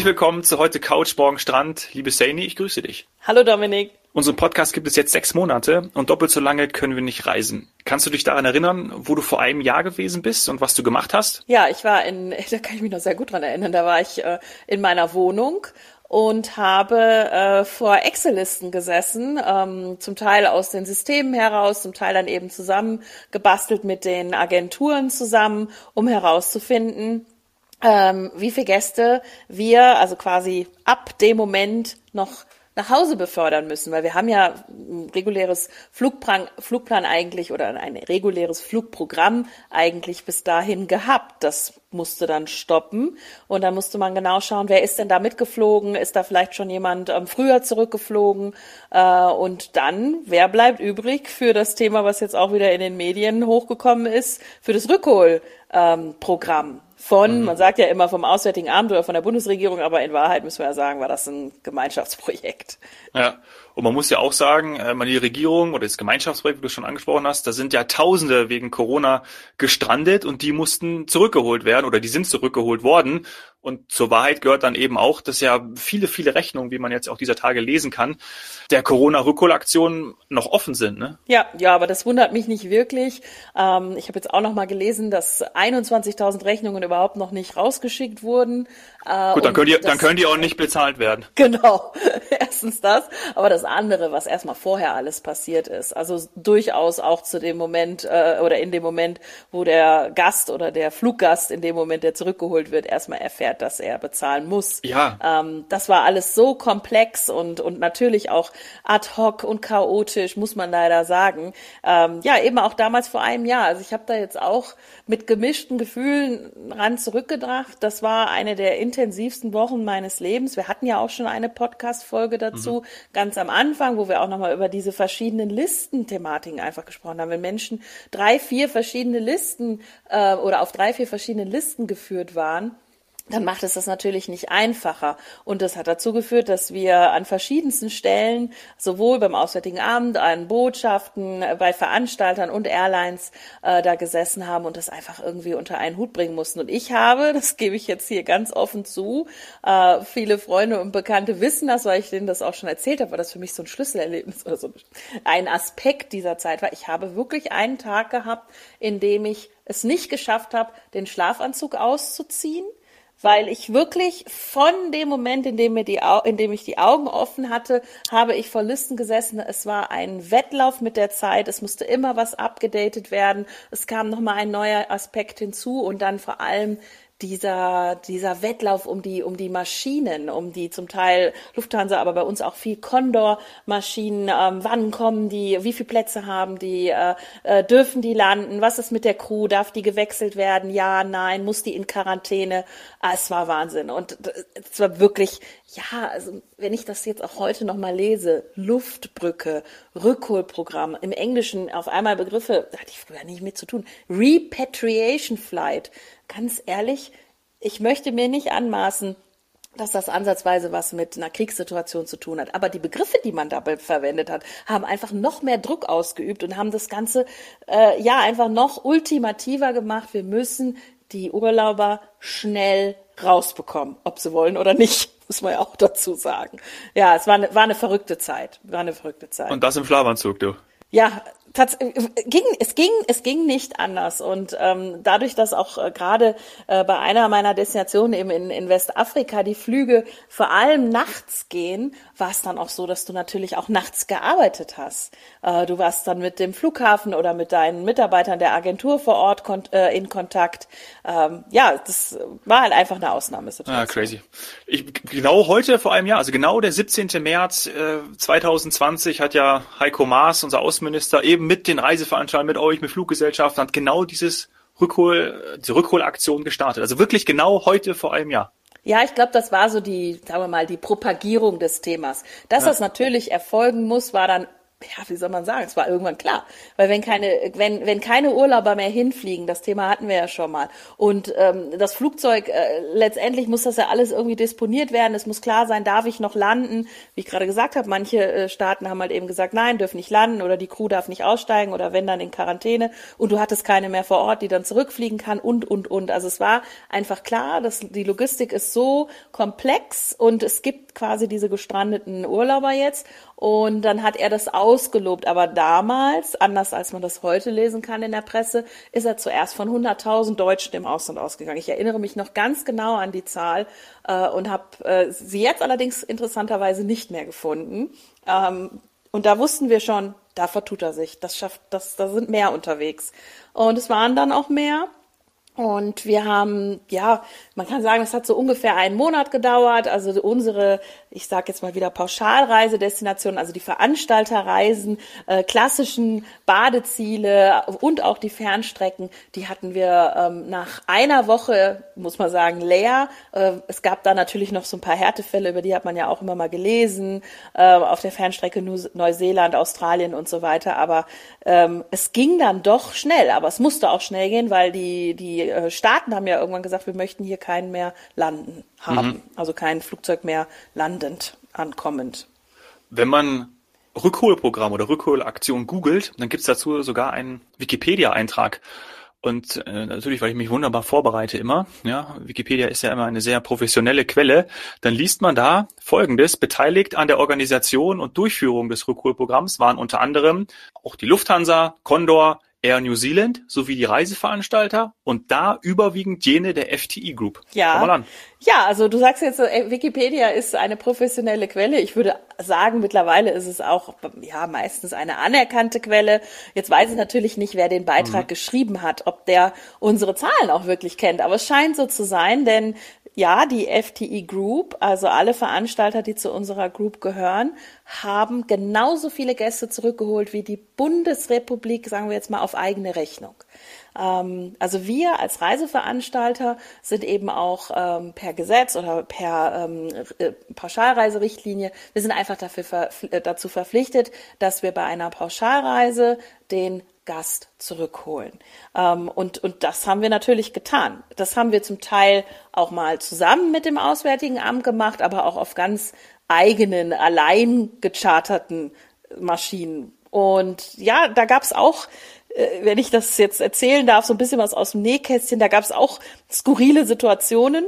Herzlich willkommen zu heute Couch Morgen Strand. Liebe Saini, ich grüße dich. Hallo Dominik. Unseren Podcast gibt es jetzt sechs Monate und doppelt so lange können wir nicht reisen. Kannst du dich daran erinnern, wo du vor einem Jahr gewesen bist und was du gemacht hast? Ja, ich war in, da kann ich mich noch sehr gut dran erinnern, da war ich äh, in meiner Wohnung und habe äh, vor Excel-Listen gesessen, ähm, zum Teil aus den Systemen heraus, zum Teil dann eben zusammen gebastelt mit den Agenturen zusammen, um herauszufinden, ähm, wie viele Gäste wir, also quasi ab dem Moment noch nach Hause befördern müssen, weil wir haben ja ein reguläres Flugplan, Flugplan eigentlich oder ein reguläres Flugprogramm eigentlich bis dahin gehabt. Das musste dann stoppen und dann musste man genau schauen, wer ist denn da mitgeflogen, ist da vielleicht schon jemand ähm, früher zurückgeflogen äh, und dann, wer bleibt übrig für das Thema, was jetzt auch wieder in den Medien hochgekommen ist, für das Rückholprogramm. Ähm, von, mhm. man sagt ja immer vom Auswärtigen Amt oder von der Bundesregierung, aber in Wahrheit müssen wir ja sagen, war das ein Gemeinschaftsprojekt. Ja, und man muss ja auch sagen, äh, die Regierung oder das Gemeinschaftsprojekt, wie du schon angesprochen hast, da sind ja Tausende wegen Corona gestrandet und die mussten zurückgeholt werden oder die sind zurückgeholt worden. Und zur Wahrheit gehört dann eben auch, dass ja viele, viele Rechnungen, wie man jetzt auch dieser Tage lesen kann, der Corona-Rückholaktion noch offen sind. Ne? Ja, ja, aber das wundert mich nicht wirklich. Ähm, ich habe jetzt auch noch mal gelesen, dass 21.000 Rechnungen überhaupt noch nicht rausgeschickt wurden. Äh, Gut, dann können, die, dann können die auch nicht bezahlt werden. Genau, erstens das, aber das andere, was erstmal vorher alles passiert ist. Also durchaus auch zu dem Moment äh, oder in dem Moment, wo der Gast oder der Fluggast in dem Moment, der zurückgeholt wird, erstmal erfährt, dass er bezahlen muss. Ja. Ähm, das war alles so komplex und, und natürlich auch ad hoc und chaotisch, muss man leider sagen. Ähm, ja, eben auch damals vor einem Jahr. Also ich habe da jetzt auch mit gemischten Gefühlen ran zurückgedacht. Das war eine der intensivsten Wochen meines Lebens. Wir hatten ja auch schon eine Podcast-Folge dazu, mhm. ganz am Anfang, wo wir auch nochmal über diese verschiedenen Listenthematiken einfach gesprochen haben. Wenn Menschen drei, vier verschiedene Listen äh, oder auf drei, vier verschiedene Listen geführt waren, dann macht es das natürlich nicht einfacher. Und das hat dazu geführt, dass wir an verschiedensten Stellen, sowohl beim Auswärtigen Amt, an Botschaften, bei Veranstaltern und Airlines äh, da gesessen haben und das einfach irgendwie unter einen Hut bringen mussten. Und ich habe, das gebe ich jetzt hier ganz offen zu, äh, viele Freunde und Bekannte wissen das, weil ich denen das auch schon erzählt habe, weil das für mich so ein Schlüsselerlebnis oder so ein Aspekt dieser Zeit war. Ich habe wirklich einen Tag gehabt, in dem ich es nicht geschafft habe, den Schlafanzug auszuziehen weil ich wirklich von dem Moment, in dem, mir die, in dem ich die Augen offen hatte, habe ich vor Listen gesessen. Es war ein Wettlauf mit der Zeit. Es musste immer was abgedatet werden. Es kam nochmal ein neuer Aspekt hinzu und dann vor allem dieser, dieser Wettlauf um die, um die Maschinen, um die zum Teil Lufthansa, aber bei uns auch viel Condor-Maschinen, ähm, wann kommen die, wie viele Plätze haben die, äh, äh, dürfen die landen, was ist mit der Crew, darf die gewechselt werden, ja, nein, muss die in Quarantäne, ah, es war Wahnsinn. Und es war wirklich, ja, also wenn ich das jetzt auch heute nochmal lese, Luftbrücke, Rückholprogramm, im Englischen auf einmal Begriffe, da hatte ich früher nicht mit zu tun, Repatriation Flight, ganz ehrlich, ich möchte mir nicht anmaßen, dass das ansatzweise was mit einer Kriegssituation zu tun hat. Aber die Begriffe, die man dabei verwendet hat, haben einfach noch mehr Druck ausgeübt und haben das Ganze äh, ja einfach noch ultimativer gemacht. Wir müssen die Urlauber schnell rausbekommen, ob sie wollen oder nicht, muss man ja auch dazu sagen. Ja, es war eine, war eine verrückte Zeit, war eine verrückte Zeit. Und das im Schlafanzug, du. Ja, ging, es ging, es ging nicht anders. Und ähm, dadurch, dass auch äh, gerade äh, bei einer meiner Destinationen eben in, in Westafrika die Flüge vor allem nachts gehen, war es dann auch so, dass du natürlich auch nachts gearbeitet hast. Äh, du warst dann mit dem Flughafen oder mit deinen Mitarbeitern der Agentur vor Ort kon äh, in Kontakt. Ähm, ja, das war halt einfach eine Ausnahmesituation. Ah, crazy. Ich, genau heute vor einem Jahr, also genau der 17. März äh, 2020 hat ja Heiko Maas, unser Außenminister, eben mit den Reiseveranstaltern, mit euch, mit Fluggesellschaften, hat genau dieses Rückhol, diese Rückholaktion gestartet. Also wirklich genau heute vor einem Jahr. Ja, ich glaube, das war so die, sagen wir mal, die Propagierung des Themas. Dass ja. das natürlich erfolgen muss, war dann ja, wie soll man sagen, es war irgendwann klar. Weil wenn keine, wenn, wenn keine Urlauber mehr hinfliegen, das Thema hatten wir ja schon mal. Und ähm, das Flugzeug, äh, letztendlich muss das ja alles irgendwie disponiert werden. Es muss klar sein, darf ich noch landen? Wie ich gerade gesagt habe, manche äh, Staaten haben halt eben gesagt, nein, dürfen nicht landen oder die Crew darf nicht aussteigen oder wenn dann in Quarantäne und du hattest keine mehr vor Ort, die dann zurückfliegen kann und und und. Also es war einfach klar, dass die Logistik ist so komplex und es gibt quasi diese gestrandeten Urlauber jetzt und dann hat er das ausgelobt. Aber damals, anders als man das heute lesen kann in der Presse, ist er zuerst von 100.000 Deutschen im Ausland ausgegangen. Ich erinnere mich noch ganz genau an die Zahl äh, und habe äh, sie jetzt allerdings interessanterweise nicht mehr gefunden. Ähm, und da wussten wir schon, da vertut er sich. Das schafft, das, da sind mehr unterwegs. Und es waren dann auch mehr. Und wir haben, ja, man kann sagen, es hat so ungefähr einen Monat gedauert. Also unsere, ich sage jetzt mal wieder Pauschalreisedestinationen, also die Veranstalterreisen, äh, klassischen Badeziele und auch die Fernstrecken, die hatten wir ähm, nach einer Woche, muss man sagen, leer. Äh, es gab da natürlich noch so ein paar Härtefälle, über die hat man ja auch immer mal gelesen, äh, auf der Fernstrecke Neuseeland, Australien und so weiter. Aber ähm, es ging dann doch schnell, aber es musste auch schnell gehen, weil die, die äh, Staaten haben ja irgendwann gesagt, wir möchten hier keinen mehr landen haben. Mhm. Also kein Flugzeug mehr landend, ankommend. Wenn man Rückholprogramm oder Rückholaktion googelt, dann gibt es dazu sogar einen Wikipedia-Eintrag. Und äh, natürlich, weil ich mich wunderbar vorbereite immer, ja, Wikipedia ist ja immer eine sehr professionelle Quelle, dann liest man da Folgendes. Beteiligt an der Organisation und Durchführung des Rückholprogramms waren unter anderem auch die Lufthansa, Condor, Air New Zealand sowie die Reiseveranstalter und da überwiegend jene der FTI Group. Ja. Ja, also du sagst jetzt, äh, Wikipedia ist eine professionelle Quelle. Ich würde sagen, mittlerweile ist es auch ja meistens eine anerkannte Quelle. Jetzt weiß ich natürlich nicht, wer den Beitrag mhm. geschrieben hat, ob der unsere Zahlen auch wirklich kennt. Aber es scheint so zu sein, denn ja, die FTE Group, also alle Veranstalter, die zu unserer Group gehören, haben genauso viele Gäste zurückgeholt wie die Bundesrepublik, sagen wir jetzt mal, auf eigene Rechnung. Ähm, also wir als Reiseveranstalter sind eben auch ähm, per Gesetz oder per ähm, äh, Pauschalreiserichtlinie, wir sind einfach dafür, äh, dazu verpflichtet, dass wir bei einer Pauschalreise den Gast zurückholen. Ähm, und, und das haben wir natürlich getan. Das haben wir zum Teil auch mal zusammen mit dem Auswärtigen Amt gemacht, aber auch auf ganz eigenen, allein gecharterten Maschinen. Und ja, da gab's auch äh, wenn ich das jetzt erzählen darf, so ein bisschen was aus dem Nähkästchen, da gab's auch skurrile Situationen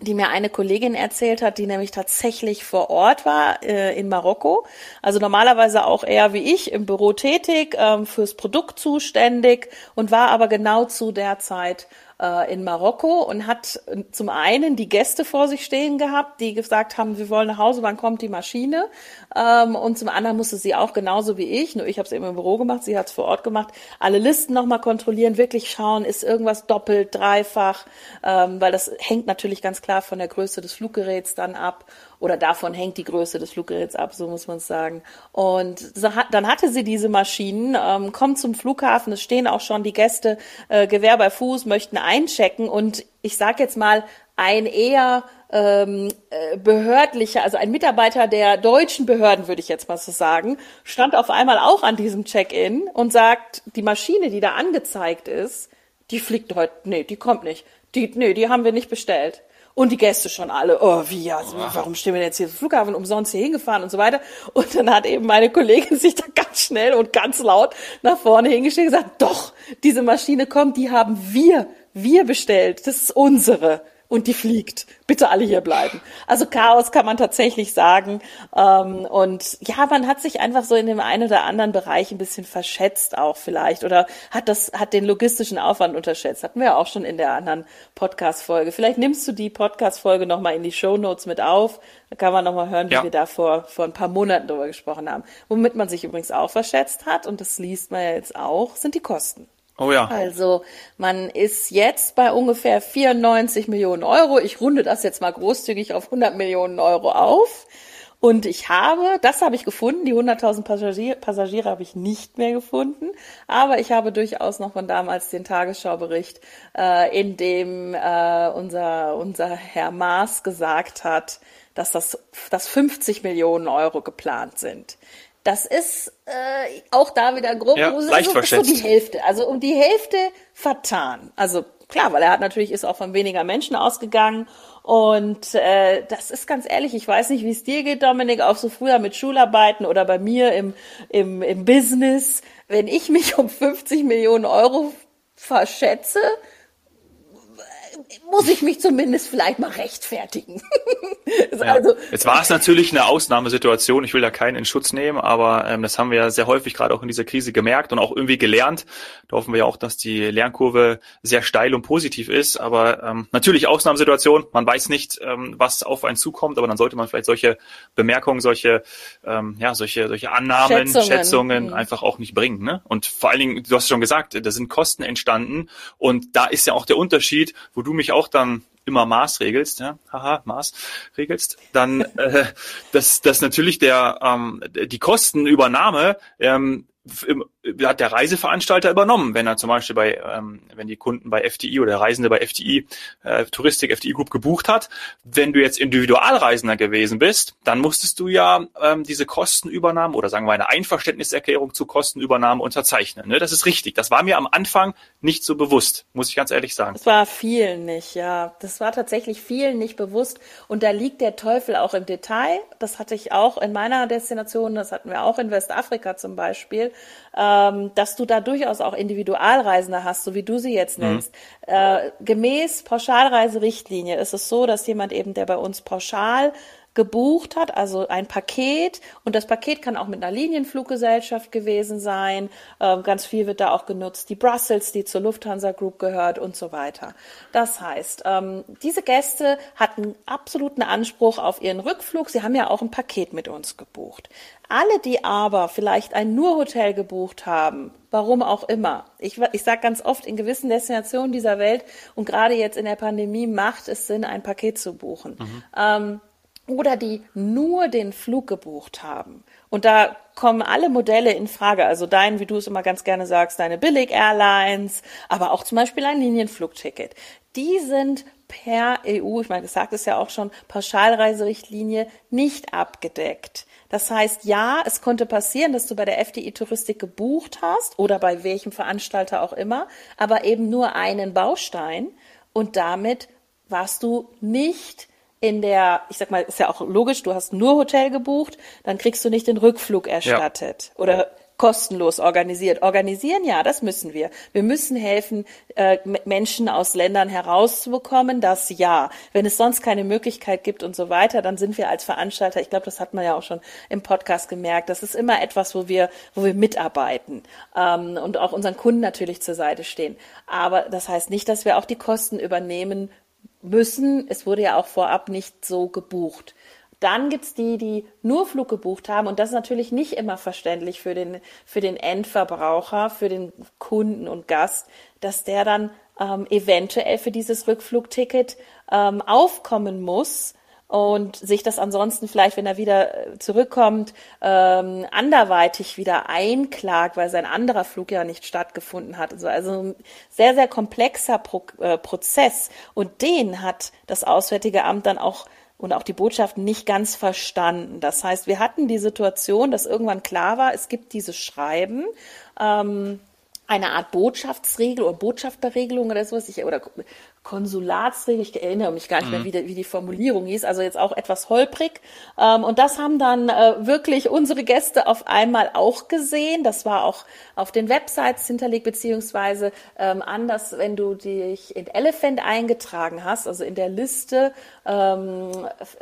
die mir eine Kollegin erzählt hat, die nämlich tatsächlich vor Ort war äh, in Marokko. Also normalerweise auch eher wie ich im Büro tätig, ähm, fürs Produkt zuständig und war aber genau zu der Zeit äh, in Marokko und hat zum einen die Gäste vor sich stehen gehabt, die gesagt haben, wir wollen nach Hause, wann kommt die Maschine? Ähm, und zum anderen musste sie auch genauso wie ich, nur ich habe es eben im Büro gemacht, sie hat es vor Ort gemacht, alle Listen nochmal kontrollieren, wirklich schauen, ist irgendwas doppelt, dreifach, ähm, weil das hängt natürlich ganz klar von der Größe des Fluggeräts dann ab oder davon hängt die Größe des Fluggeräts ab, so muss man es sagen. Und dann hatte sie diese Maschinen, ähm, kommt zum Flughafen, es stehen auch schon die Gäste äh, Gewehr bei Fuß, möchten einchecken und ich sag jetzt mal ein eher ähm, äh, behördlicher, also ein Mitarbeiter der deutschen Behörden, würde ich jetzt mal so sagen, stand auf einmal auch an diesem Check-in und sagt, die Maschine, die da angezeigt ist, die fliegt heute, nee, die kommt nicht. Die, nee, die haben wir nicht bestellt. Und die Gäste schon alle, oh, wie, also, warum stehen wir jetzt hier im Flughafen umsonst hier hingefahren und so weiter. Und dann hat eben meine Kollegin sich da ganz schnell und ganz laut nach vorne hingestellt und gesagt, doch, diese Maschine kommt, die haben wir, wir bestellt, das ist unsere und die fliegt. Bitte alle hier bleiben. Also Chaos kann man tatsächlich sagen. Ähm, und ja, man hat sich einfach so in dem einen oder anderen Bereich ein bisschen verschätzt auch vielleicht oder hat das, hat den logistischen Aufwand unterschätzt. Hatten wir ja auch schon in der anderen Podcast-Folge. Vielleicht nimmst du die Podcast-Folge nochmal in die Show Notes mit auf. Da kann man nochmal hören, wie ja. wir da vor, vor ein paar Monaten drüber gesprochen haben. Womit man sich übrigens auch verschätzt hat, und das liest man ja jetzt auch, sind die Kosten. Oh ja. Also man ist jetzt bei ungefähr 94 Millionen Euro. Ich runde das jetzt mal großzügig auf 100 Millionen Euro auf. Und ich habe, das habe ich gefunden, die 100.000 Passagiere, Passagiere habe ich nicht mehr gefunden, aber ich habe durchaus noch von damals den Tagesschaubericht, äh, in dem äh, unser, unser Herr Maas gesagt hat, dass das dass 50 Millionen Euro geplant sind. Das ist äh, auch da wieder grob, ja, also, leicht so die Hälfte. Also um die Hälfte vertan. Also klar, weil er hat natürlich ist auch von weniger Menschen ausgegangen und äh, das ist ganz ehrlich, ich weiß nicht, wie es dir geht, Dominik, auch so früher mit Schularbeiten oder bei mir im, im, im Business. Wenn ich mich um 50 Millionen Euro verschätze, muss ich mich zumindest vielleicht mal rechtfertigen. ja. also, Jetzt war es natürlich eine Ausnahmesituation. Ich will da keinen in Schutz nehmen, aber ähm, das haben wir ja sehr häufig gerade auch in dieser Krise gemerkt und auch irgendwie gelernt. Da hoffen wir ja auch, dass die Lernkurve sehr steil und positiv ist. Aber ähm, natürlich Ausnahmesituation. Man weiß nicht, ähm, was auf einen zukommt, aber dann sollte man vielleicht solche Bemerkungen, solche, ähm, ja, solche, solche Annahmen, Schätzungen, Schätzungen mhm. einfach auch nicht bringen. Ne? Und vor allen Dingen, du hast schon gesagt, da sind Kosten entstanden und da ist ja auch der Unterschied, wo du mich auch dann immer Maß regelst, ja, haha, Maß regelst, dann äh, dass, dass natürlich der ähm, die Kostenübernahme ähm, hat der Reiseveranstalter übernommen, wenn er zum Beispiel bei, ähm, wenn die Kunden bei FDI oder Reisende bei FDI, äh, Touristik, FDI Group gebucht hat. Wenn du jetzt Individualreisender gewesen bist, dann musstest du ja ähm, diese Kostenübernahme oder sagen wir eine Einverständniserklärung zu Kostenübernahme unterzeichnen. Ne? Das ist richtig. Das war mir am Anfang nicht so bewusst, muss ich ganz ehrlich sagen. Das war vielen nicht, ja. Das war tatsächlich vielen nicht bewusst. Und da liegt der Teufel auch im Detail. Das hatte ich auch in meiner Destination, das hatten wir auch in Westafrika zum Beispiel ähm, dass du da durchaus auch Individualreisende hast, so wie du sie jetzt mhm. nennst. Mhm. Äh, gemäß Pauschalreiserichtlinie ist es so, dass jemand eben, der bei uns pauschal gebucht hat, also ein Paket. Und das Paket kann auch mit einer Linienfluggesellschaft gewesen sein. Ähm, ganz viel wird da auch genutzt. Die Brussels, die zur Lufthansa Group gehört und so weiter. Das heißt, ähm, diese Gäste hatten absoluten Anspruch auf ihren Rückflug. Sie haben ja auch ein Paket mit uns gebucht. Alle, die aber vielleicht ein Nur-Hotel gebucht haben, warum auch immer. Ich, ich sage ganz oft, in gewissen Destinationen dieser Welt und gerade jetzt in der Pandemie macht es Sinn, ein Paket zu buchen. Mhm. Ähm, oder die nur den Flug gebucht haben. Und da kommen alle Modelle in Frage. Also dein, wie du es immer ganz gerne sagst, deine Billig-Airlines, aber auch zum Beispiel ein Linienflugticket. Die sind per EU, ich meine, gesagt ist ja auch schon, Pauschalreiserichtlinie nicht abgedeckt. Das heißt, ja, es konnte passieren, dass du bei der FDI Touristik gebucht hast oder bei welchem Veranstalter auch immer, aber eben nur einen Baustein und damit warst du nicht in der, ich sag mal, ist ja auch logisch, du hast nur Hotel gebucht, dann kriegst du nicht den Rückflug erstattet ja. oder kostenlos organisiert. Organisieren, ja, das müssen wir. Wir müssen helfen, äh, Menschen aus Ländern herauszubekommen, das ja. Wenn es sonst keine Möglichkeit gibt und so weiter, dann sind wir als Veranstalter, ich glaube, das hat man ja auch schon im Podcast gemerkt, das ist immer etwas, wo wir, wo wir mitarbeiten ähm, und auch unseren Kunden natürlich zur Seite stehen. Aber das heißt nicht, dass wir auch die Kosten übernehmen müssen. Es wurde ja auch vorab nicht so gebucht. Dann gibt's die, die nur Flug gebucht haben. Und das ist natürlich nicht immer verständlich für den, für den Endverbraucher, für den Kunden und Gast, dass der dann ähm, eventuell für dieses Rückflugticket ähm, aufkommen muss und sich das ansonsten vielleicht, wenn er wieder äh, zurückkommt, ähm, anderweitig wieder einklagt, weil sein anderer Flug ja nicht stattgefunden hat. Also, also ein sehr, sehr komplexer Pro äh, Prozess. Und den hat das Auswärtige Amt dann auch und auch die Botschaft nicht ganz verstanden. Das heißt, wir hatten die Situation, dass irgendwann klar war, es gibt dieses Schreiben. Ähm, eine Art Botschaftsregel oder Botschafterregelung oder sowas, ich, oder Konsulatsregel, ich erinnere mich gar nicht mehr, mhm. wie die, wie die Formulierung hieß, also jetzt auch etwas holprig. Ähm, und das haben dann äh, wirklich unsere Gäste auf einmal auch gesehen. Das war auch auf den Websites hinterlegt, beziehungsweise ähm, anders, wenn du dich in Elephant eingetragen hast, also in der Liste ähm,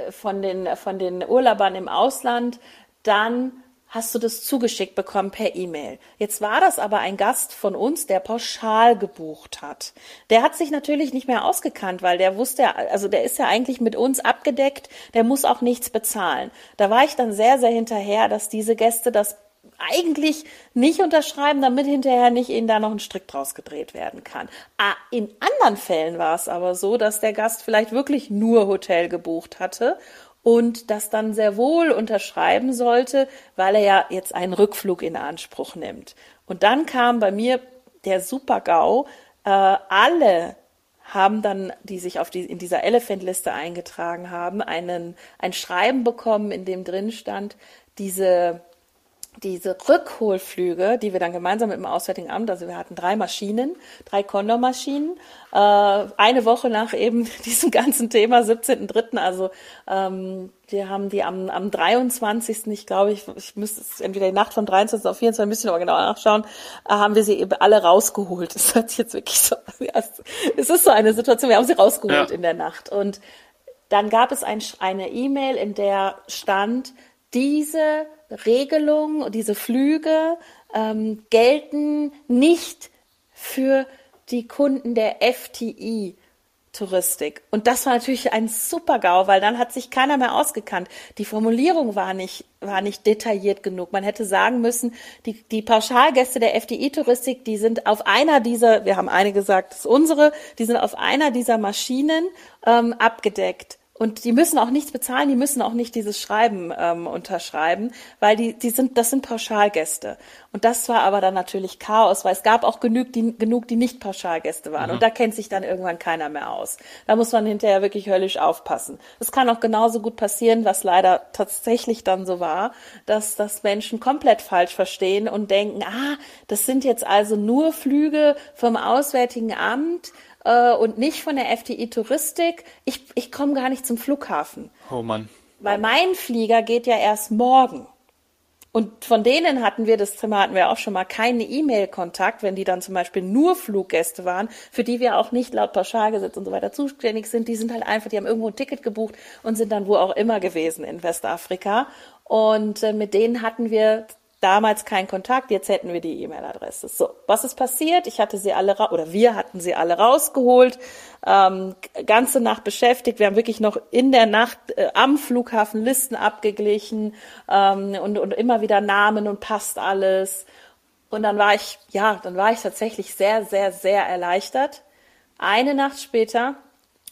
von, den, von den Urlaubern im Ausland, dann hast du das zugeschickt bekommen per E-Mail. Jetzt war das aber ein Gast von uns, der pauschal gebucht hat. Der hat sich natürlich nicht mehr ausgekannt, weil der wusste, also der ist ja eigentlich mit uns abgedeckt, der muss auch nichts bezahlen. Da war ich dann sehr, sehr hinterher, dass diese Gäste das eigentlich nicht unterschreiben, damit hinterher nicht ihnen da noch ein Strick draus gedreht werden kann. Ah, in anderen Fällen war es aber so, dass der Gast vielleicht wirklich nur Hotel gebucht hatte und das dann sehr wohl unterschreiben sollte, weil er ja jetzt einen Rückflug in Anspruch nimmt. Und dann kam bei mir der Super-GAU, äh, alle haben dann, die sich auf die, in dieser Elephant-Liste eingetragen haben, einen, ein Schreiben bekommen, in dem drin stand, diese diese Rückholflüge, die wir dann gemeinsam mit dem Auswärtigen Amt, also wir hatten drei Maschinen, drei Condor-Maschinen, äh, eine Woche nach eben diesem ganzen Thema, 17.3., also ähm, wir haben die am, am 23., ich glaube, ich, ich müsste es entweder die Nacht von 23. auf 24, müssen wir aber genau nachschauen, äh, haben wir sie eben alle rausgeholt. Das sich jetzt wirklich so, ja, es ist so eine Situation, wir haben sie rausgeholt ja. in der Nacht und dann gab es ein, eine E-Mail, in der stand, diese Regelung, diese Flüge ähm, gelten nicht für die Kunden der FTI. Touristik. Und das war natürlich ein super GAU, weil dann hat sich keiner mehr ausgekannt. Die Formulierung war nicht, war nicht detailliert genug. Man hätte sagen müssen, die, die Pauschalgäste der FDI-Touristik, die sind auf einer dieser, wir haben eine gesagt, das ist unsere, die sind auf einer dieser Maschinen ähm, abgedeckt. Und die müssen auch nichts bezahlen, die müssen auch nicht dieses Schreiben ähm, unterschreiben, weil die, die sind, das sind Pauschalgäste. Und das war aber dann natürlich Chaos, weil es gab auch genug, die, genug, die nicht Pauschalgäste waren. Mhm. Und da kennt sich dann irgendwann keiner mehr aus. Da muss man hinterher wirklich höllisch aufpassen. Es kann auch genauso gut passieren, was leider tatsächlich dann so war, dass das Menschen komplett falsch verstehen und denken, ah, das sind jetzt also nur Flüge vom Auswärtigen Amt äh, und nicht von der FDI Touristik. Ich, ich komme gar nicht zum Flughafen. Oh Mann. Weil mein Flieger geht ja erst morgen. Und von denen hatten wir, das Thema hatten wir auch schon mal, keinen E-Mail-Kontakt, wenn die dann zum Beispiel nur Fluggäste waren, für die wir auch nicht laut Pauschalgesetz und so weiter zuständig sind. Die sind halt einfach, die haben irgendwo ein Ticket gebucht und sind dann wo auch immer gewesen in Westafrika. Und äh, mit denen hatten wir damals kein Kontakt, jetzt hätten wir die E-Mail-Adresse. So, was ist passiert? Ich hatte sie alle oder wir hatten sie alle rausgeholt, ähm, ganze Nacht beschäftigt. Wir haben wirklich noch in der Nacht äh, am Flughafen Listen abgeglichen ähm, und, und immer wieder Namen und passt alles. Und dann war ich, ja, dann war ich tatsächlich sehr, sehr, sehr erleichtert. Eine Nacht später,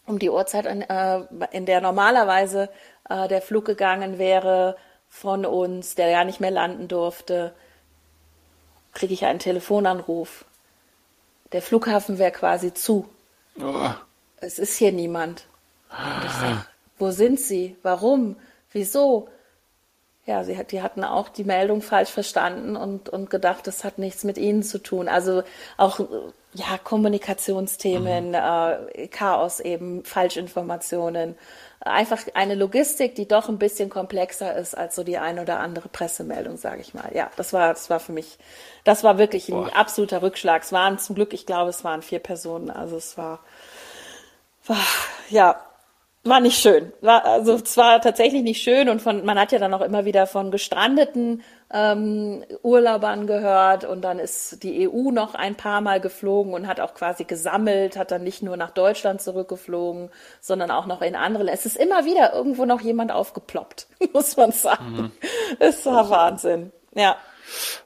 um die Uhrzeit, in, äh, in der normalerweise äh, der Flug gegangen wäre, von uns, der gar nicht mehr landen durfte, kriege ich einen Telefonanruf. Der Flughafen wäre quasi zu. Oh. Es ist hier niemand. Sag, wo sind Sie? Warum? Wieso? Ja, sie hat, die hatten auch die Meldung falsch verstanden und, und gedacht, das hat nichts mit ihnen zu tun. Also auch ja, Kommunikationsthemen, mhm. äh, Chaos eben, Falschinformationen einfach eine Logistik, die doch ein bisschen komplexer ist als so die ein oder andere Pressemeldung, sage ich mal. Ja, das war, das war für mich, das war wirklich ein Boah. absoluter Rückschlag. Es waren zum Glück, ich glaube, es waren vier Personen. Also es war, war ja, war nicht schön. War, also es war tatsächlich nicht schön und von, man hat ja dann auch immer wieder von gestrandeten ähm, Urlaubern gehört und dann ist die EU noch ein paar Mal geflogen und hat auch quasi gesammelt, hat dann nicht nur nach Deutschland zurückgeflogen, sondern auch noch in andere. Es ist immer wieder irgendwo noch jemand aufgeploppt, muss man sagen. Mhm. Es war Wahnsinn. Ja.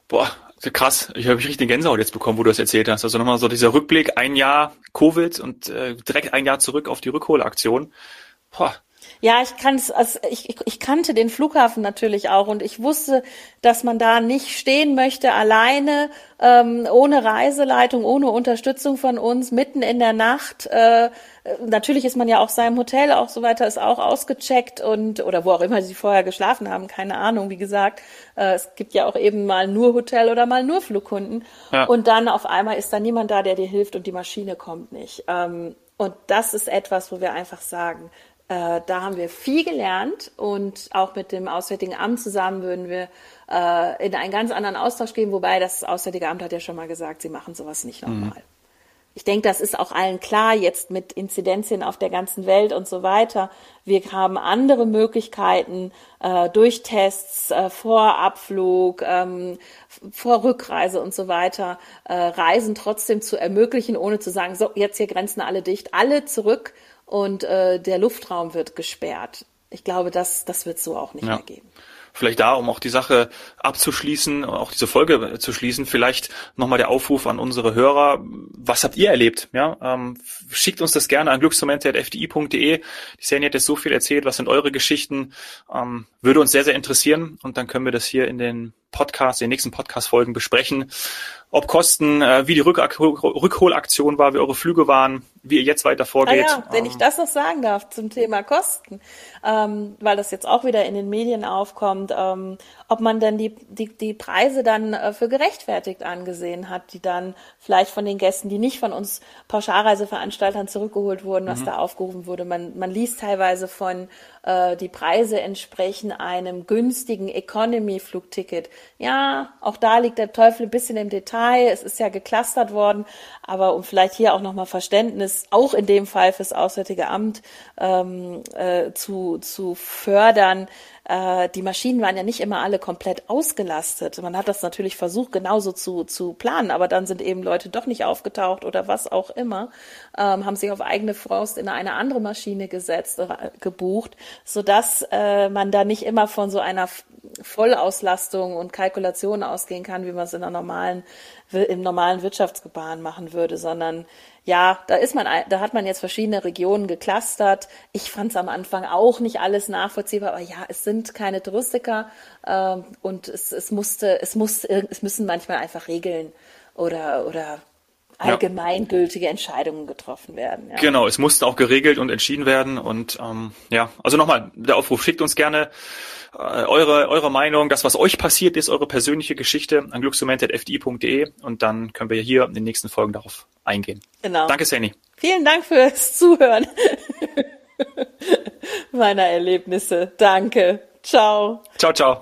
Boah, krass. Ich habe mich richtig Gänsehaut jetzt bekommen, wo du das erzählt hast. Also nochmal so dieser Rückblick, ein Jahr Covid und äh, direkt ein Jahr zurück auf die Rückholaktion. Boah, ja, ich kann also ich, ich, ich kannte den Flughafen natürlich auch und ich wusste, dass man da nicht stehen möchte, alleine, ähm, ohne Reiseleitung, ohne Unterstützung von uns, mitten in der Nacht. Äh, natürlich ist man ja auch seinem Hotel auch so weiter, ist auch ausgecheckt und oder wo auch immer sie vorher geschlafen haben, keine Ahnung, wie gesagt. Äh, es gibt ja auch eben mal nur Hotel oder mal nur Flugkunden. Ja. Und dann auf einmal ist da niemand da, der dir hilft und die Maschine kommt nicht. Ähm, und das ist etwas, wo wir einfach sagen, äh, da haben wir viel gelernt und auch mit dem Auswärtigen Amt zusammen würden wir äh, in einen ganz anderen Austausch gehen, wobei das Auswärtige Amt hat ja schon mal gesagt, sie machen sowas nicht mhm. nochmal. Mhm. Ich denke, das ist auch allen klar, jetzt mit Inzidenzien auf der ganzen Welt und so weiter. Wir haben andere Möglichkeiten äh, durch Tests, äh, vor Abflug, ähm, vor Rückreise und so weiter, äh, Reisen trotzdem zu ermöglichen, ohne zu sagen, so, jetzt hier Grenzen alle dicht, alle zurück und äh, der Luftraum wird gesperrt. Ich glaube, das, das wird so auch nicht ja. mehr geben. Vielleicht da, um auch die Sache abzuschließen, auch diese Folge zu schließen, vielleicht nochmal der Aufruf an unsere Hörer. Was habt ihr erlebt? Ja, ähm, schickt uns das gerne an glücksmomente.fdi.de. Die Sani hat jetzt so viel erzählt. Was sind eure Geschichten? Ähm, würde uns sehr, sehr interessieren. Und dann können wir das hier in den Podcast, in den nächsten Podcast-Folgen besprechen ob Kosten, äh, wie die Rückholaktion war, wie eure Flüge waren, wie ihr jetzt weiter vorgeht. Ah ja, wenn ich ähm, das noch sagen darf zum Thema Kosten, ähm, weil das jetzt auch wieder in den Medien aufkommt, ähm, ob man denn die, die, die Preise dann äh, für gerechtfertigt angesehen hat, die dann vielleicht von den Gästen, die nicht von uns Pauschalreiseveranstaltern zurückgeholt wurden, was mhm. da aufgerufen wurde. Man, man liest teilweise von, die Preise entsprechen einem günstigen Economy-Flugticket. Ja, auch da liegt der Teufel ein bisschen im Detail. Es ist ja geklustert worden, aber um vielleicht hier auch nochmal Verständnis, auch in dem Fall fürs Auswärtige Amt ähm, äh, zu, zu fördern, äh, die Maschinen waren ja nicht immer alle komplett ausgelastet. Man hat das natürlich versucht, genauso zu, zu planen, aber dann sind eben Leute doch nicht aufgetaucht oder was auch immer, ähm, haben sich auf eigene Faust in eine andere Maschine gesetzt, äh, gebucht, sodass äh, man da nicht immer von so einer Vollauslastung und Kalkulation ausgehen kann, wie man es in einer normalen, im normalen Wirtschaftsgebaren machen würde, sondern ja, da ist man, da hat man jetzt verschiedene Regionen geclustert. Ich fand es am Anfang auch nicht alles nachvollziehbar, aber ja, es sind keine Touristiker ähm, und es, es musste, es muss, es müssen manchmal einfach Regeln oder oder allgemeingültige Entscheidungen getroffen werden. Ja. Genau, es musste auch geregelt und entschieden werden und ähm, ja, also nochmal der Aufruf, schickt uns gerne äh, eure, eure Meinung, das, was euch passiert ist, eure persönliche Geschichte an glücksmoment.fdi.de und dann können wir hier in den nächsten Folgen darauf eingehen. Genau. Danke, Sani. Vielen Dank fürs Zuhören meiner Erlebnisse. Danke. Ciao. Ciao, ciao.